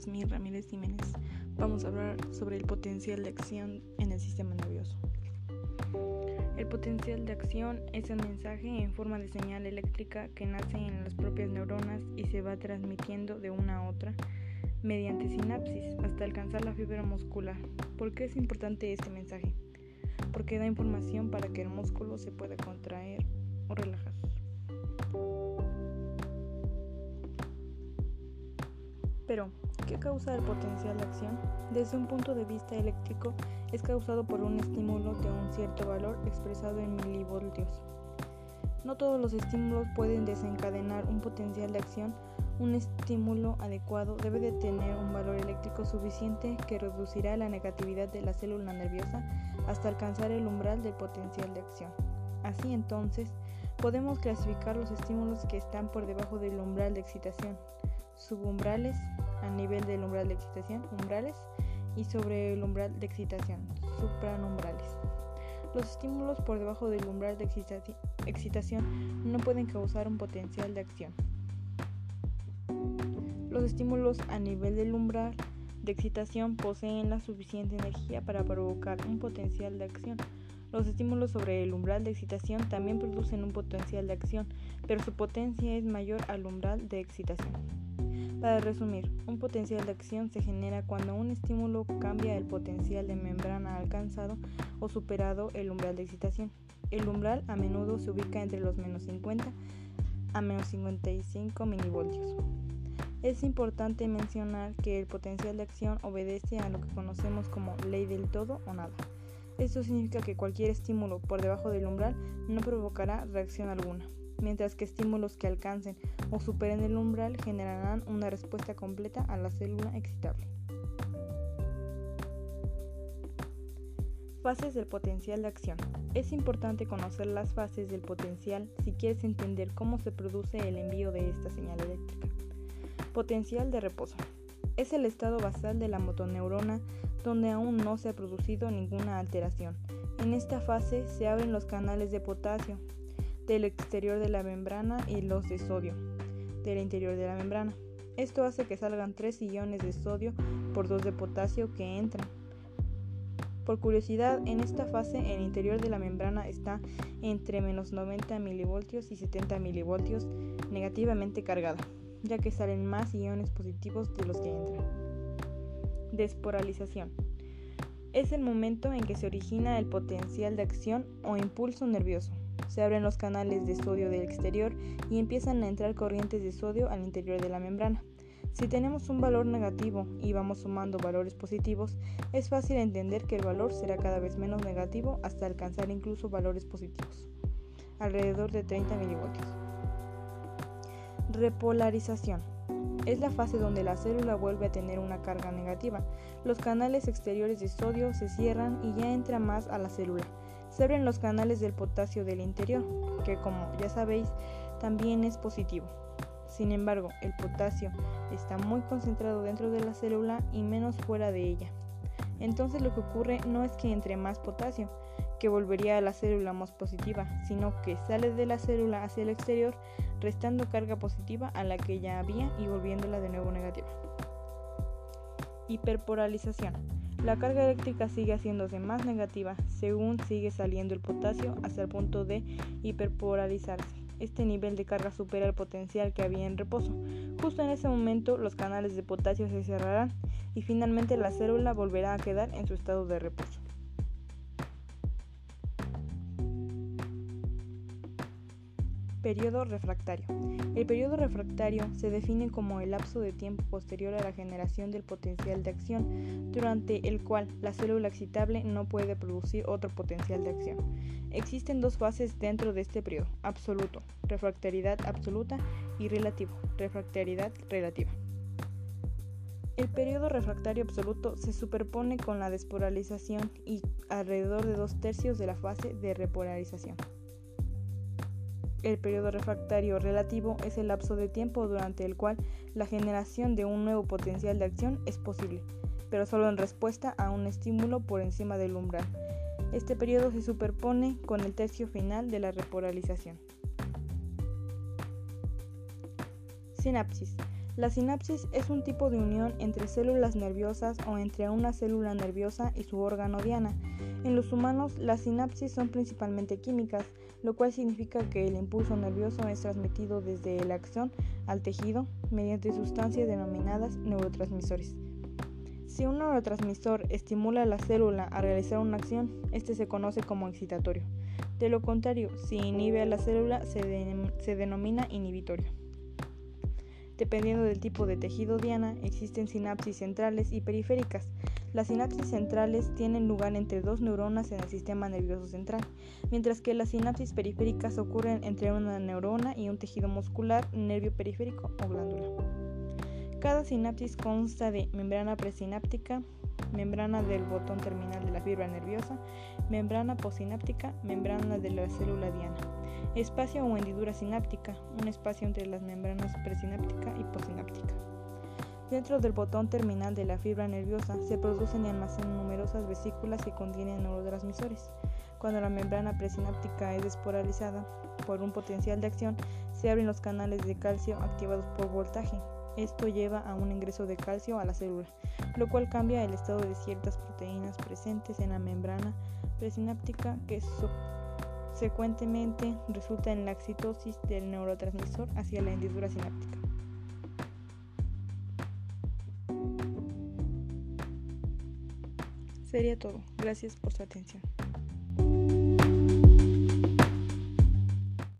Yasmín Ramírez Jiménez. Vamos a hablar sobre el potencial de acción en el sistema nervioso. El potencial de acción es un mensaje en forma de señal eléctrica que nace en las propias neuronas y se va transmitiendo de una a otra mediante sinapsis hasta alcanzar la fibra muscular. ¿Por qué es importante este mensaje? Porque da información para que el músculo se pueda contraer o relajar. Pero, ¿qué causa el potencial de acción? Desde un punto de vista eléctrico, es causado por un estímulo de un cierto valor expresado en milivoltios. No todos los estímulos pueden desencadenar un potencial de acción. Un estímulo adecuado debe de tener un valor eléctrico suficiente que reducirá la negatividad de la célula nerviosa hasta alcanzar el umbral del potencial de acción. Así entonces, podemos clasificar los estímulos que están por debajo del umbral de excitación, subumbrales, a nivel del umbral de excitación, umbrales, y sobre el umbral de excitación, supranumbrales. Los estímulos por debajo del umbral de excitación no pueden causar un potencial de acción. Los estímulos a nivel del umbral de excitación poseen la suficiente energía para provocar un potencial de acción. Los estímulos sobre el umbral de excitación también producen un potencial de acción, pero su potencia es mayor al umbral de excitación. Para resumir, un potencial de acción se genera cuando un estímulo cambia el potencial de membrana alcanzado o superado el umbral de excitación. El umbral a menudo se ubica entre los menos 50 a menos 55 milivoltios. Es importante mencionar que el potencial de acción obedece a lo que conocemos como ley del todo o nada. Esto significa que cualquier estímulo por debajo del umbral no provocará reacción alguna mientras que estímulos que alcancen o superen el umbral generarán una respuesta completa a la célula excitable. Fases del potencial de acción. Es importante conocer las fases del potencial si quieres entender cómo se produce el envío de esta señal eléctrica. Potencial de reposo. Es el estado basal de la motoneurona donde aún no se ha producido ninguna alteración. En esta fase se abren los canales de potasio, del exterior de la membrana y los de sodio del interior de la membrana. Esto hace que salgan 3 iones de sodio por 2 de potasio que entran. Por curiosidad, en esta fase el interior de la membrana está entre menos 90 milivoltios y 70 milivoltios negativamente cargado, ya que salen más iones positivos de los que entran. Desporalización. Es el momento en que se origina el potencial de acción o impulso nervioso se abren los canales de sodio del exterior y empiezan a entrar corrientes de sodio al interior de la membrana. Si tenemos un valor negativo y vamos sumando valores positivos, es fácil entender que el valor será cada vez menos negativo hasta alcanzar incluso valores positivos, alrededor de 30 milivoltios. Repolarización. Es la fase donde la célula vuelve a tener una carga negativa. Los canales exteriores de sodio se cierran y ya entra más a la célula se abren los canales del potasio del interior, que como ya sabéis también es positivo. Sin embargo, el potasio está muy concentrado dentro de la célula y menos fuera de ella. Entonces lo que ocurre no es que entre más potasio, que volvería a la célula más positiva, sino que sale de la célula hacia el exterior, restando carga positiva a la que ya había y volviéndola de nuevo negativa. Hiperpolarización. La carga eléctrica sigue haciéndose más negativa según sigue saliendo el potasio hasta el punto de hiperpolarizarse. Este nivel de carga supera el potencial que había en reposo. Justo en ese momento los canales de potasio se cerrarán y finalmente la célula volverá a quedar en su estado de reposo. Periodo refractario. El periodo refractario se define como el lapso de tiempo posterior a la generación del potencial de acción, durante el cual la célula excitable no puede producir otro potencial de acción. Existen dos fases dentro de este periodo, absoluto, refractariedad absoluta y relativo, refractariedad relativa. El periodo refractario absoluto se superpone con la despolarización y alrededor de dos tercios de la fase de repolarización. El periodo refractario relativo es el lapso de tiempo durante el cual la generación de un nuevo potencial de acción es posible, pero solo en respuesta a un estímulo por encima del umbral. Este periodo se superpone con el tercio final de la repolarización. Sinapsis. La sinapsis es un tipo de unión entre células nerviosas o entre una célula nerviosa y su órgano diana. En los humanos, las sinapsis son principalmente químicas, lo cual significa que el impulso nervioso es transmitido desde la acción al tejido mediante sustancias denominadas neurotransmisores. Si un neurotransmisor estimula a la célula a realizar una acción, este se conoce como excitatorio. De lo contrario, si inhibe a la célula, se, se denomina inhibitorio. Dependiendo del tipo de tejido diana, existen sinapsis centrales y periféricas. Las sinapsis centrales tienen lugar entre dos neuronas en el sistema nervioso central, mientras que las sinapsis periféricas ocurren entre una neurona y un tejido muscular, nervio periférico o glándula. Cada sinapsis consta de membrana presináptica, membrana del botón terminal de la fibra nerviosa, membrana postsináptica, membrana de la célula diana. Espacio o hendidura sináptica, un espacio entre las membranas presináptica y postsináptica. Dentro del botón terminal de la fibra nerviosa se producen y almacenan numerosas vesículas que contienen neurotransmisores. Cuando la membrana presináptica es despolarizada por un potencial de acción, se abren los canales de calcio activados por voltaje. Esto lleva a un ingreso de calcio a la célula, lo cual cambia el estado de ciertas proteínas presentes en la membrana presináptica que Consecuentemente, resulta en la excitosis del neurotransmisor hacia la hendidura sináptica. Sería todo. Gracias por su atención.